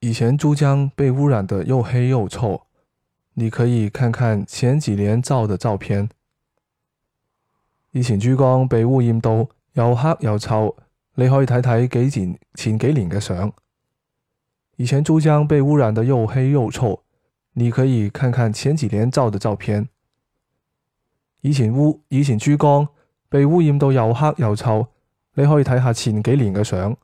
以前珠江被污染得又黑又臭你可以看看前几年照的照片。以前珠江被污染到又黑又臭你可以睇睇几前前几年嘅相以前珠江被污染得又黑又臭你可以看看前几年照的照片。以前污以前珠江被污染到又黑又臭你可以睇下前几年嘅相。